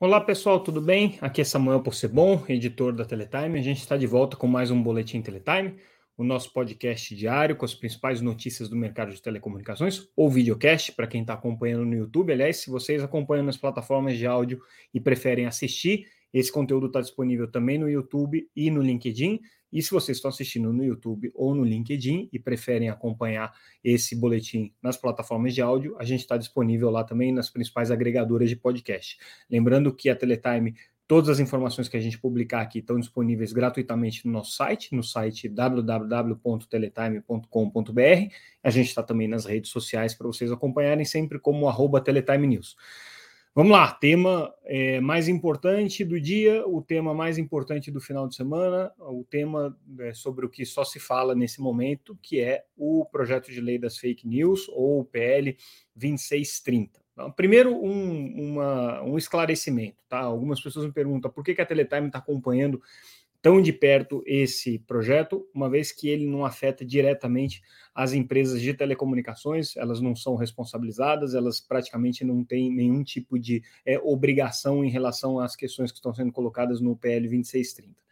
Olá pessoal, tudo bem? Aqui é Samuel Possebon, editor da Teletime. A gente está de volta com mais um Boletim Teletime, o nosso podcast diário com as principais notícias do mercado de telecomunicações, ou videocast, para quem está acompanhando no YouTube. Aliás, se vocês acompanham nas plataformas de áudio e preferem assistir, esse conteúdo está disponível também no YouTube e no LinkedIn. E se vocês estão assistindo no YouTube ou no LinkedIn e preferem acompanhar esse boletim nas plataformas de áudio, a gente está disponível lá também nas principais agregadoras de podcast. Lembrando que a Teletime Todas as informações que a gente publicar aqui estão disponíveis gratuitamente no nosso site, no site www.teletime.com.br. A gente está também nas redes sociais para vocês acompanharem sempre como arroba Teletime News. Vamos lá, tema é, mais importante do dia, o tema mais importante do final de semana, o tema é, sobre o que só se fala nesse momento, que é o projeto de lei das fake news, ou PL 2630. Então, primeiro, um, uma, um esclarecimento, tá? Algumas pessoas me perguntam por que, que a Teletime está acompanhando tão de perto esse projeto, uma vez que ele não afeta diretamente as empresas de telecomunicações, elas não são responsabilizadas, elas praticamente não têm nenhum tipo de é, obrigação em relação às questões que estão sendo colocadas no PL 2630.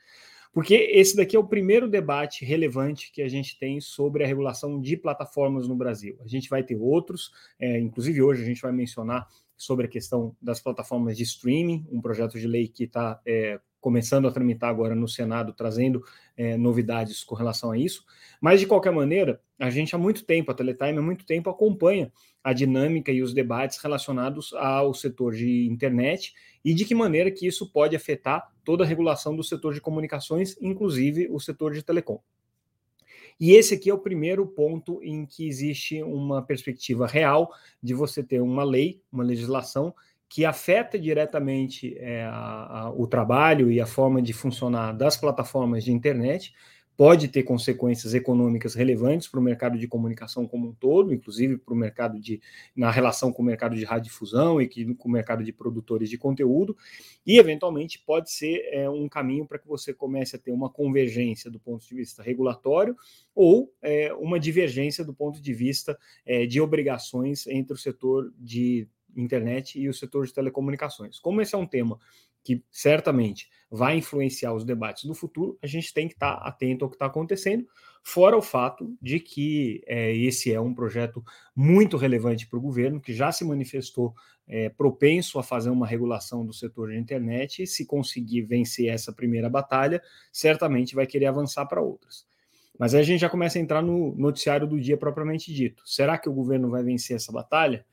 Porque esse daqui é o primeiro debate relevante que a gente tem sobre a regulação de plataformas no Brasil. A gente vai ter outros, é, inclusive hoje a gente vai mencionar sobre a questão das plataformas de streaming, um projeto de lei que está é, começando a tramitar agora no Senado, trazendo é, novidades com relação a isso. Mas, de qualquer maneira, a gente há muito tempo, a Teletime há muito tempo acompanha a dinâmica e os debates relacionados ao setor de internet e de que maneira que isso pode afetar toda a regulação do setor de comunicações, inclusive o setor de telecom. E esse aqui é o primeiro ponto em que existe uma perspectiva real de você ter uma lei, uma legislação que afeta diretamente é, a, a, o trabalho e a forma de funcionar das plataformas de internet, pode ter consequências econômicas relevantes para o mercado de comunicação como um todo, inclusive para o mercado de na relação com o mercado de radiodifusão e que, com o mercado de produtores de conteúdo, e eventualmente pode ser é, um caminho para que você comece a ter uma convergência do ponto de vista regulatório ou é, uma divergência do ponto de vista é, de obrigações entre o setor de internet e o setor de telecomunicações. Como esse é um tema que certamente vai influenciar os debates do futuro, a gente tem que estar atento ao que está acontecendo, fora o fato de que é, esse é um projeto muito relevante para o governo, que já se manifestou é, propenso a fazer uma regulação do setor de internet, e se conseguir vencer essa primeira batalha, certamente vai querer avançar para outras. Mas aí a gente já começa a entrar no noticiário do dia propriamente dito. Será que o governo vai vencer essa batalha?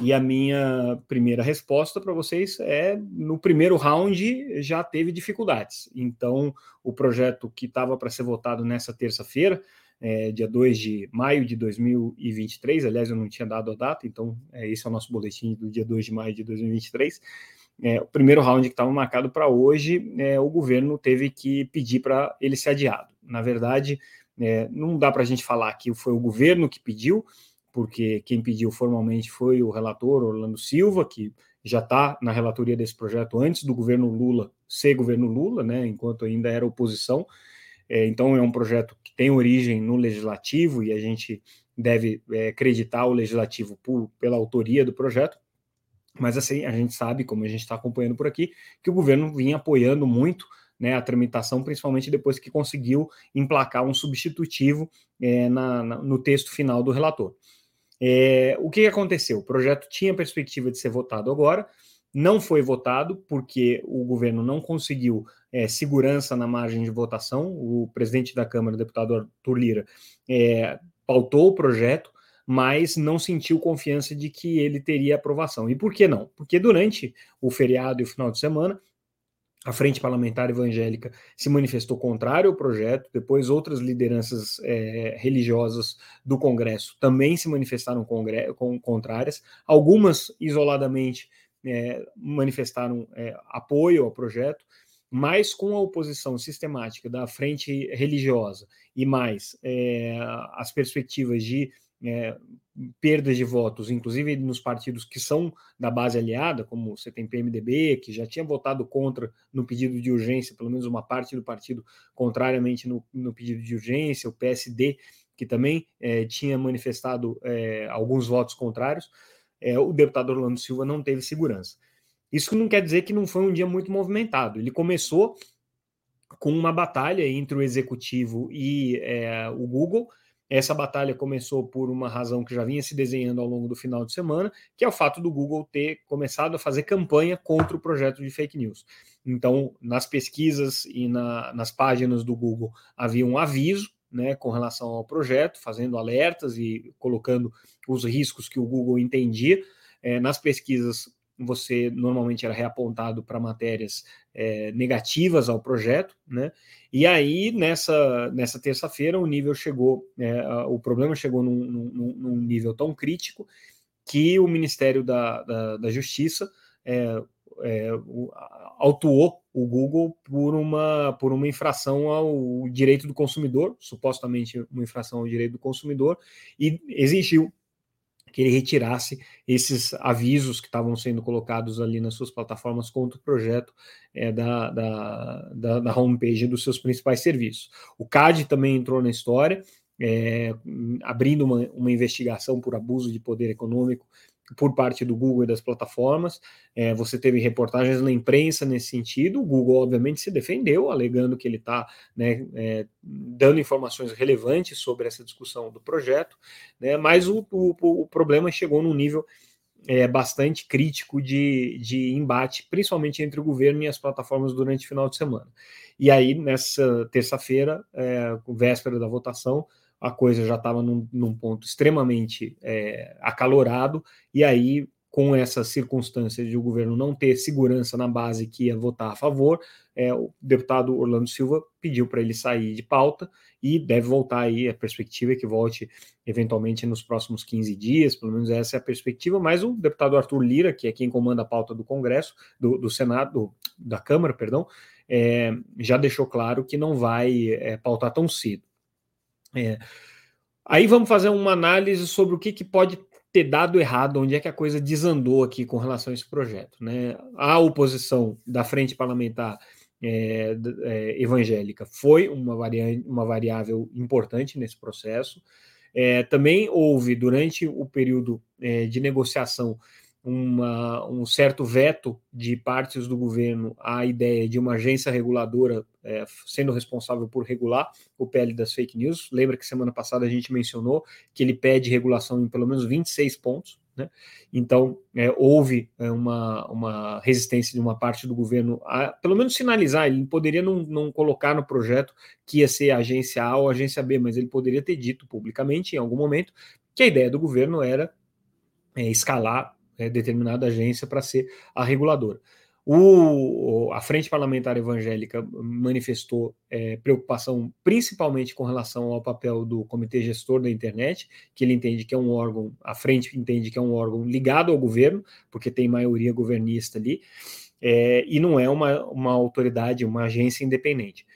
E a minha primeira resposta para vocês é: no primeiro round já teve dificuldades. Então, o projeto que estava para ser votado nessa terça-feira, é, dia 2 de maio de 2023, aliás, eu não tinha dado a data, então é, esse é o nosso boletim do dia 2 de maio de 2023. É, o primeiro round que estava marcado para hoje, é, o governo teve que pedir para ele ser adiado. Na verdade, é, não dá para a gente falar que foi o governo que pediu, porque quem pediu formalmente foi o relator Orlando Silva, que já está na relatoria desse projeto antes do governo Lula ser governo Lula, né, enquanto ainda era oposição. É, então é um projeto que tem origem no legislativo e a gente deve é, acreditar o legislativo por, pela autoria do projeto. Mas assim, a gente sabe, como a gente está acompanhando por aqui, que o governo vinha apoiando muito né, a tramitação, principalmente depois que conseguiu emplacar um substitutivo é, na, na, no texto final do relator. É, o que aconteceu? O projeto tinha perspectiva de ser votado agora, não foi votado porque o governo não conseguiu é, segurança na margem de votação. O presidente da Câmara, o deputado Arthur Lira, é, pautou o projeto, mas não sentiu confiança de que ele teria aprovação. E por que não? Porque durante o feriado e o final de semana, a Frente Parlamentar Evangélica se manifestou contrário ao projeto, depois outras lideranças é, religiosas do Congresso também se manifestaram contrárias, algumas isoladamente é, manifestaram é, apoio ao projeto, mas com a oposição sistemática da frente religiosa e mais é, as perspectivas de é, perdas de votos, inclusive nos partidos que são da base aliada, como você tem PMDB, que já tinha votado contra no pedido de urgência, pelo menos uma parte do partido contrariamente no, no pedido de urgência, o PSD, que também é, tinha manifestado é, alguns votos contrários, é, o deputado Orlando Silva não teve segurança. Isso não quer dizer que não foi um dia muito movimentado. Ele começou com uma batalha entre o executivo e o Google. Essa batalha começou por uma razão que já vinha se desenhando ao longo do final de semana, que é o fato do Google ter começado a fazer campanha contra o projeto de fake news. Então, nas pesquisas e na, nas páginas do Google havia um aviso né, com relação ao projeto, fazendo alertas e colocando os riscos que o Google entendia. É, nas pesquisas, você normalmente era reapontado para matérias é, negativas ao projeto, né? E aí, nessa, nessa terça-feira, o nível chegou, é, o problema chegou num, num, num, nível tão crítico que o Ministério da, da, da Justiça é, é, autuou o Google por uma, por uma infração ao direito do consumidor, supostamente uma infração ao direito do consumidor, e exigiu que ele retirasse esses avisos que estavam sendo colocados ali nas suas plataformas contra o projeto é, da, da, da, da homepage dos seus principais serviços. O CAD também entrou na história, é, abrindo uma, uma investigação por abuso de poder econômico por parte do Google e das plataformas. É, você teve reportagens na imprensa nesse sentido. O Google, obviamente, se defendeu, alegando que ele está né, é, dando informações relevantes sobre essa discussão do projeto, né, mas o, o, o problema chegou num nível é, bastante crítico de, de embate, principalmente entre o governo e as plataformas durante o final de semana. E aí, nessa terça-feira, é, véspera da votação, a coisa já estava num, num, ponto extremamente é, acalorado, e aí, com essa circunstância de o governo não ter segurança na base que ia votar a favor, é, o deputado Orlando Silva pediu para ele sair de pauta e deve voltar aí, a perspectiva é que volte eventualmente nos próximos 15 dias, pelo menos essa é a perspectiva, mas o deputado Arthur Lira, que é quem comanda a pauta do Congresso, do, do Senado, da Câmara, perdão, é, já deixou claro que não vai é, pautar tão cedo. É. Aí vamos fazer uma análise sobre o que, que pode ter dado errado, onde é que a coisa desandou aqui com relação a esse projeto. Né? A oposição da frente parlamentar é, é, evangélica foi uma, uma variável importante nesse processo. É, também houve, durante o período é, de negociação, uma, um certo veto de partes do governo à ideia de uma agência reguladora é, sendo responsável por regular o PL das fake news. Lembra que semana passada a gente mencionou que ele pede regulação em pelo menos 26 pontos. Né? Então, é, houve é, uma, uma resistência de uma parte do governo a, pelo menos, sinalizar. Ele poderia não, não colocar no projeto que ia ser a agência A ou a agência B, mas ele poderia ter dito publicamente, em algum momento, que a ideia do governo era é, escalar é, determinada agência para ser a reguladora. O, a Frente Parlamentar Evangélica manifestou é, preocupação principalmente com relação ao papel do Comitê Gestor da Internet, que ele entende que é um órgão, a Frente entende que é um órgão ligado ao governo, porque tem maioria governista ali, é, e não é uma, uma autoridade, uma agência independente.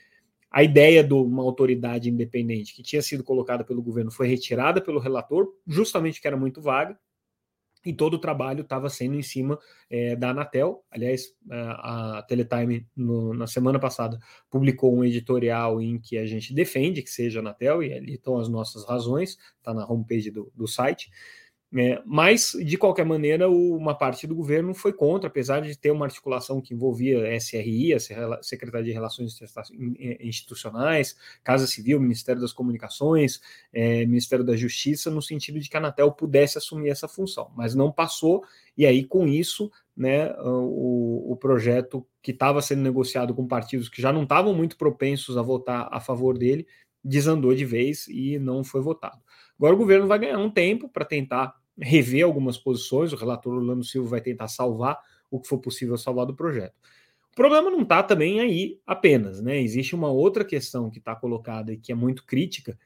A ideia de uma autoridade independente que tinha sido colocada pelo governo foi retirada pelo relator, justamente que era muito vaga, e todo o trabalho estava sendo em cima é, da Anatel. Aliás, a Teletime, no, na semana passada, publicou um editorial em que a gente defende que seja Anatel, e ali estão as nossas razões, está na homepage do, do site. É, mas, de qualquer maneira, o, uma parte do governo foi contra, apesar de ter uma articulação que envolvia SRI, a Secretaria de Relações Institucionais, Casa Civil, Ministério das Comunicações, é, Ministério da Justiça, no sentido de que a Anatel pudesse assumir essa função, mas não passou, e aí, com isso, né, o, o projeto que estava sendo negociado com partidos que já não estavam muito propensos a votar a favor dele, desandou de vez e não foi votado. Agora o governo vai ganhar um tempo para tentar rever algumas posições, o relator Orlando Silva vai tentar salvar o que for possível salvar do projeto. O problema não está também aí apenas, né? Existe uma outra questão que está colocada e que é muito crítica,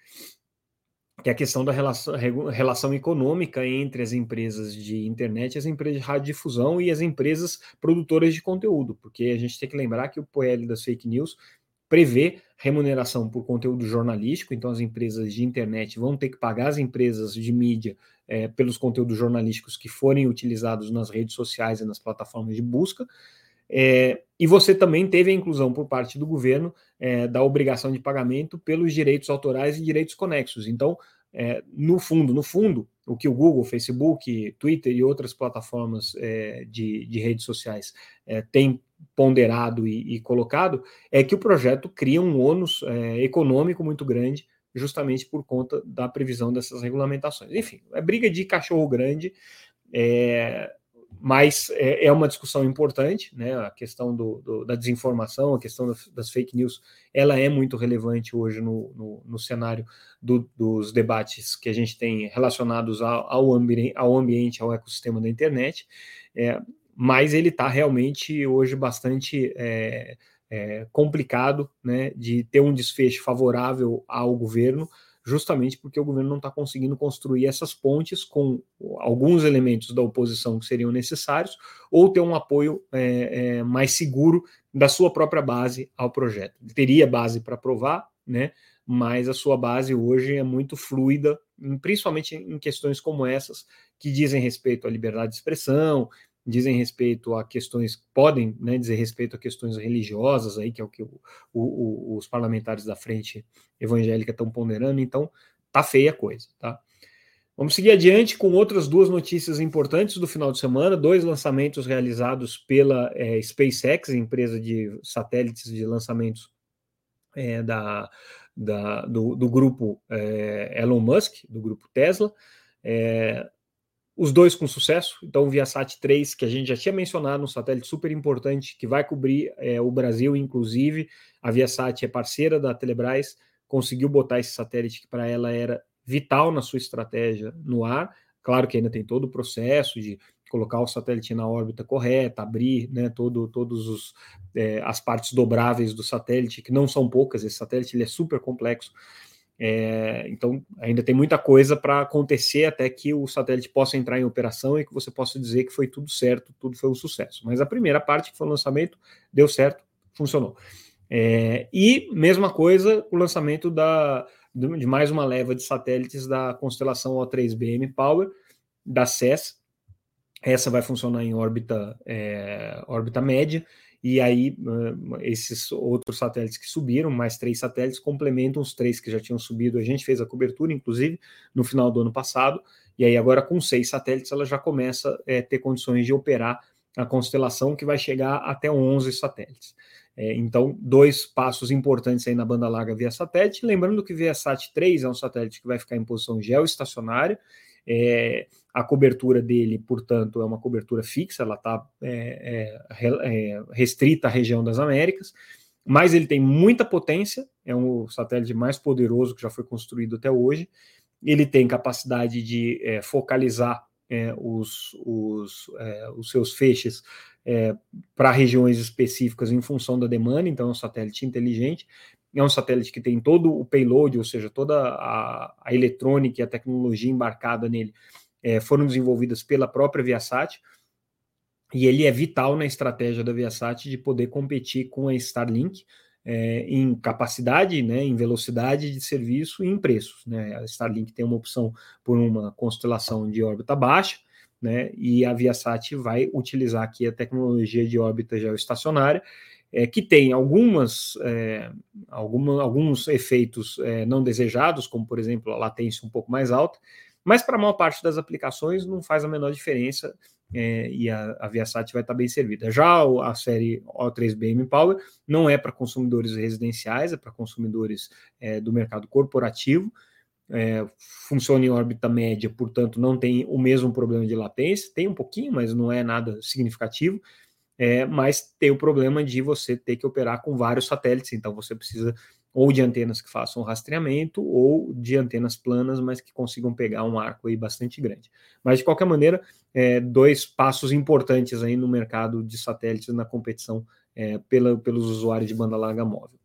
que é a questão da relação, relação econômica entre as empresas de internet, as empresas de radiodifusão e as empresas produtoras de conteúdo, porque a gente tem que lembrar que o PL das fake news prevê remuneração por conteúdo jornalístico, então as empresas de internet vão ter que pagar as empresas de mídia é, pelos conteúdos jornalísticos que forem utilizados nas redes sociais e nas plataformas de busca. É, e você também teve a inclusão por parte do governo é, da obrigação de pagamento pelos direitos autorais e direitos conexos. Então, no fundo, no fundo, o que o Google, Facebook, Twitter e outras plataformas de, de, redes sociais é, têm ponderado e, e, colocado é que o projeto cria um ônus é, econômico muito grande, justamente por conta da previsão dessas regulamentações. Enfim, é briga de cachorro grande. É, mas é, é, uma discussão importante, né? A questão do, do, da desinformação, a questão das, fake news, ela é muito relevante hoje no, no, no cenário do, dos debates que a gente tem relacionados ao, ao ambiente, ao ecossistema da internet, é, mas ele está realmente hoje bastante é, é, complicado, né? De ter um desfecho favorável ao governo justamente porque o governo não está conseguindo construir essas pontes com alguns elementos da oposição que seriam necessários, ou ter um apoio é, é, mais seguro da sua própria base ao projeto. Ele teria base para aprovar, né? mas a sua base hoje é muito fluida, principalmente em questões como essas, que dizem respeito à liberdade de expressão, dizem respeito a questões, podem né, dizer respeito a questões religiosas, aí, que é o que o, o, os parlamentares da frente evangélica estão ponderando, então tá feia a coisa, tá? Vamos seguir adiante com outras duas notícias importantes do final de semana, dois lançamentos realizados pela é, SpaceX, empresa de satélites de lançamentos é, da, da do, do, grupo é, Elon Musk, do grupo Tesla. Os dois com sucesso. Então, o Viasat 3, que a gente já tinha mencionado, um satélite super importante que vai cobrir é, o Brasil, inclusive. A Viasat é parceira da Telebrás, conseguiu botar esse satélite que para ela era vital na sua estratégia no ar. Claro que ainda tem todo o processo de colocar o satélite na órbita correta, abrir né, todo, todos os, é, as partes dobráveis do satélite, que não são poucas, esse satélite ele é super complexo. É, então, ainda tem muita coisa para acontecer até que o satélite possa entrar em operação e que você possa dizer que foi tudo certo, tudo foi um sucesso. Mas a primeira parte, que foi o lançamento, deu certo, funcionou. É, e, mesma coisa, o lançamento da, de mais uma leva de satélites da constelação O3BM Power, da SES. Essa vai funcionar em órbita, é, órbita média e aí esses outros satélites que subiram, mais três satélites, complementam os três que já tinham subido. A gente fez a cobertura, inclusive, no final do ano passado, e aí agora com seis satélites ela já começa a é, ter condições de operar a constelação, que vai chegar até 11 satélites. É, então, dois passos importantes aí na banda larga via satélite. Lembrando que o Viasat 3 é um satélite que vai ficar em posição geoestacionária, é, a cobertura dele, portanto, é uma cobertura fixa, ela está é, é, é, restrita à região das Américas, mas ele tem muita potência, é um satélite mais poderoso que já foi construído até hoje. Ele tem capacidade de é, focalizar é, os, os, os, seus feixes para regiões específicas em função da demanda, então é um satélite inteligente é um satélite que tem todo o payload, ou seja, toda a, a eletrônica e a tecnologia embarcada nele é, foram desenvolvidas pela própria Viasat, e ele é vital na estratégia da Viasat de poder competir com a Starlink é, em capacidade, né, em velocidade de serviço e em preços. Né? A Starlink tem uma opção por uma constelação de órbita baixa, né, e a Viasat vai utilizar aqui a tecnologia de órbita geoestacionária, é, que tem algumas, é, alguma, alguns efeitos é, não desejados, como por exemplo a latência um pouco mais alta, mas para a maior parte das aplicações não faz a menor diferença é, e a, a Viasat vai estar bem servida. Já a série O3BM Power não é para consumidores residenciais, é para consumidores é, do mercado corporativo. É, funciona em órbita média, portanto, não tem o mesmo problema de latência, tem um pouquinho, mas não é nada significativo é, mas tem o problema de você ter que operar com vários satélites, então você precisa ou de antenas que façam rastreamento ou de antenas planas, mas que consigam pegar um arco aí bastante grande. Mas de qualquer maneira, é, dois passos importantes aí no mercado de satélites na competição é, pela, pelos usuários de banda larga móvel.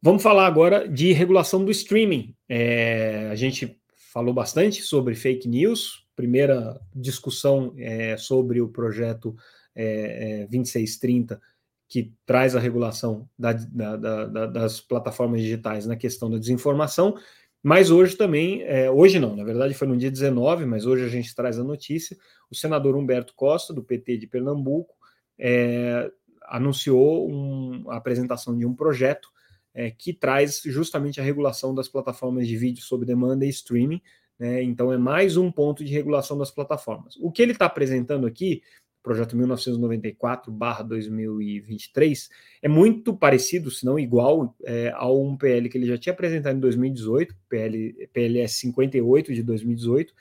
Vamos falar agora de regulação do streaming. É, a gente falou bastante sobre fake news, primeira discussão é, sobre o projeto é, é, 2630, que traz a regulação da, da, da, das plataformas digitais na questão da desinformação, mas hoje também, é, hoje não, na verdade foi no dia 19, mas hoje a gente traz a notícia, o senador Humberto Costa, do PT de Pernambuco, é, anunciou um, a apresentação de um projeto é, que traz justamente a regulação das plataformas de vídeo sob demanda e streaming. Né? Então, é mais um ponto de regulação das plataformas. O que ele está apresentando aqui projeto 1994/2023, é muito parecido, se não igual, é, a um PL que ele já tinha apresentado em 2018, PL, PLS 58 de 2018,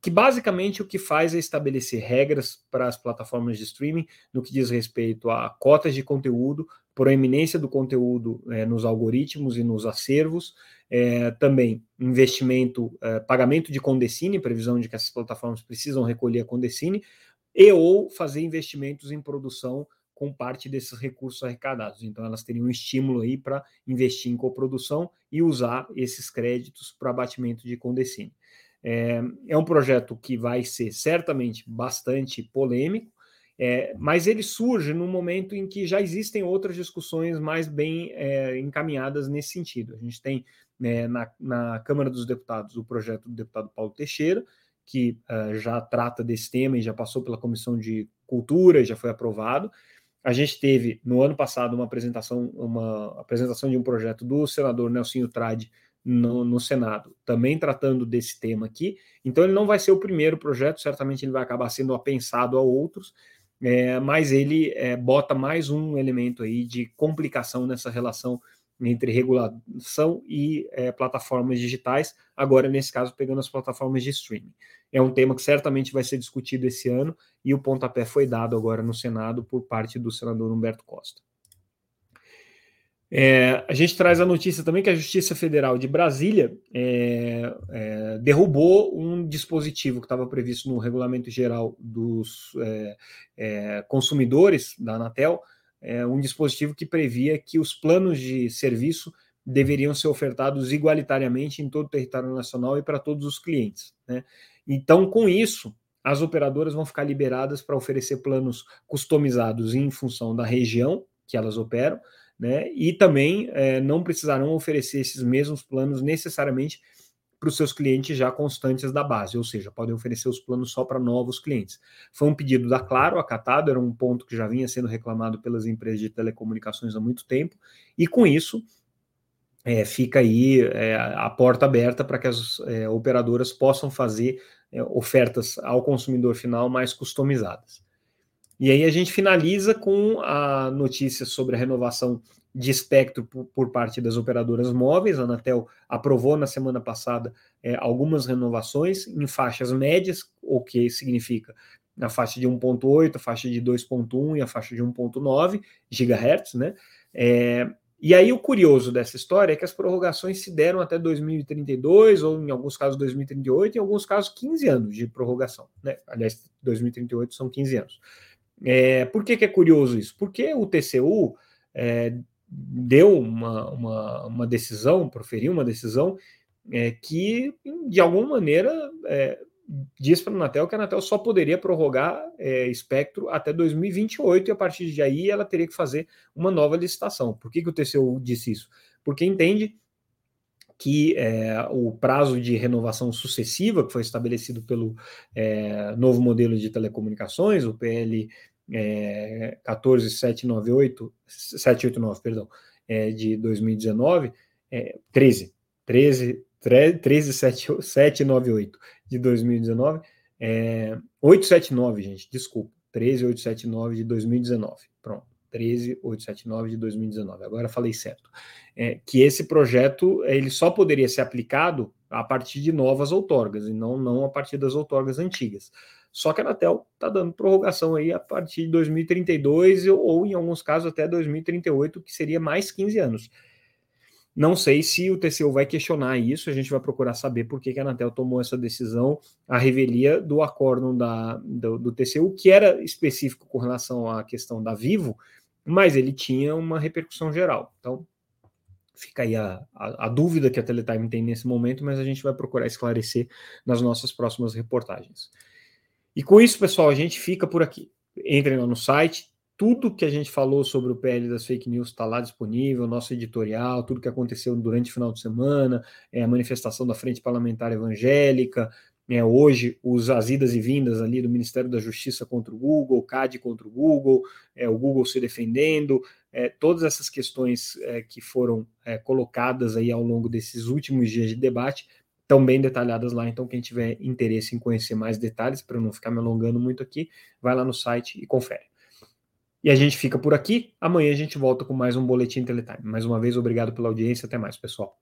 que basicamente o que faz é estabelecer regras para as plataformas de streaming no que diz respeito a cotas de conteúdo, proeminência do conteúdo é, nos algoritmos e nos acervos, é, também investimento, é, pagamento de Condecine, previsão de que essas plataformas precisam recolher a Condecine, e ou fazer investimentos em produção com parte desses recursos arrecadados. Então, elas teriam um estímulo aí para investir em coprodução e usar esses créditos para abatimento de Condecine. É, é, um projeto que vai ser certamente bastante polêmico, é, mas ele surge no momento em que já existem outras discussões mais bem é, encaminhadas nesse sentido. A gente tem né, na, na Câmara dos Deputados o projeto do deputado Paulo Teixeira, que uh, já trata desse tema e já passou pela Comissão de Cultura, já foi aprovado. A gente teve no ano passado uma apresentação, uma apresentação de um projeto do senador Nelson Trade no, no, Senado, também tratando desse tema aqui. Então ele não vai ser o primeiro projeto, certamente ele vai acabar sendo apensado a outros, é, mas ele é, bota mais um elemento aí de complicação nessa relação entre regulação e é, plataformas digitais, agora nesse caso pegando as plataformas de streaming. É um tema que certamente vai ser discutido esse ano e o pontapé foi dado agora no Senado por parte do senador Humberto Costa. É, a gente traz a notícia também que a Justiça Federal de Brasília é, é, derrubou um dispositivo que estava previsto no Regulamento Geral dos é, é, Consumidores da Anatel, é, um dispositivo que previa que os planos de serviço deveriam ser ofertados igualitariamente em todo o território nacional e para todos os clientes. Né? Então, com isso, as operadoras vão ficar liberadas para oferecer planos customizados em função da região que elas operam, né? E também é, não precisarão oferecer esses mesmos planos necessariamente para os seus clientes já constantes da base, ou seja, podem oferecer os planos só para novos clientes. Foi um pedido da Claro, acatado, era um ponto que já vinha sendo reclamado pelas empresas de telecomunicações há muito tempo, e com isso é, fica aí é, a porta aberta para que as é, operadoras possam fazer é, ofertas ao consumidor final mais customizadas. E aí a gente finaliza com a notícia sobre a renovação de espectro por, parte das operadoras móveis. A Anatel aprovou na semana passada é, algumas renovações em faixas médias, o que significa a faixa de 1.8, a faixa de 2.1 e a faixa de 1.9 GHz, né? É, e aí o curioso dessa história é que as prorrogações se deram até 2032, ou em alguns casos 2038, em alguns casos 15 anos de prorrogação. Né? Aliás, 2038 são 15 anos. É, por que, que é curioso isso? Porque o TCU é, deu uma, uma, uma, decisão, proferiu uma decisão é, que, de alguma maneira, é, diz para a Anatel que a Anatel só poderia prorrogar é, espectro até 2028 e a partir de aí ela teria que fazer uma nova licitação. Por que, que o TCU disse isso? Porque entende que é, o prazo de renovação sucessiva que foi estabelecido pelo é, novo modelo de telecomunicações, o PL é, 14798, 789, perdão, é, de 2019, é, 13, 13, 13798 de 2019, é, 879, gente, desculpa, 13879 de 2019, pronto. 13879 de 2019. Agora falei certo. É, que esse projeto ele só poderia ser aplicado a partir de novas outorgas e não, não a partir das outorgas antigas. Só que a Anatel está dando prorrogação aí a partir de 2032 ou, em alguns casos, até 2038, que seria mais 15 anos. Não sei se o TCU vai questionar isso, a gente vai procurar saber por que, que a Anatel tomou essa decisão, a revelia do acórdão da, do, do TCU, que era específico com relação à questão da Vivo, mas ele tinha uma repercussão geral. Então, fica aí a, a, a, dúvida que a Teletime tem nesse momento, mas a gente vai procurar esclarecer nas nossas próximas reportagens. E com isso, pessoal, a gente fica por aqui. Entrem lá no site, tudo que a gente falou sobre o PL das fake news está lá disponível, nosso editorial, tudo que aconteceu durante o final de semana, é, a manifestação da Frente Parlamentar Evangélica, né, hoje os, as idas e vindas ali do Ministério da Justiça contra o Google, CAD contra o Google, é, o Google se defendendo, é, todas essas questões é, que foram é, colocadas aí ao longo desses últimos dias de debate estão bem detalhadas lá. Então, quem tiver interesse em conhecer mais detalhes, para não ficar me alongando muito aqui, vai lá no site e confere. E a gente fica por aqui. Amanhã a gente volta com mais um Boletim Teletime. Mais uma vez, obrigado pela audiência. Até mais, pessoal.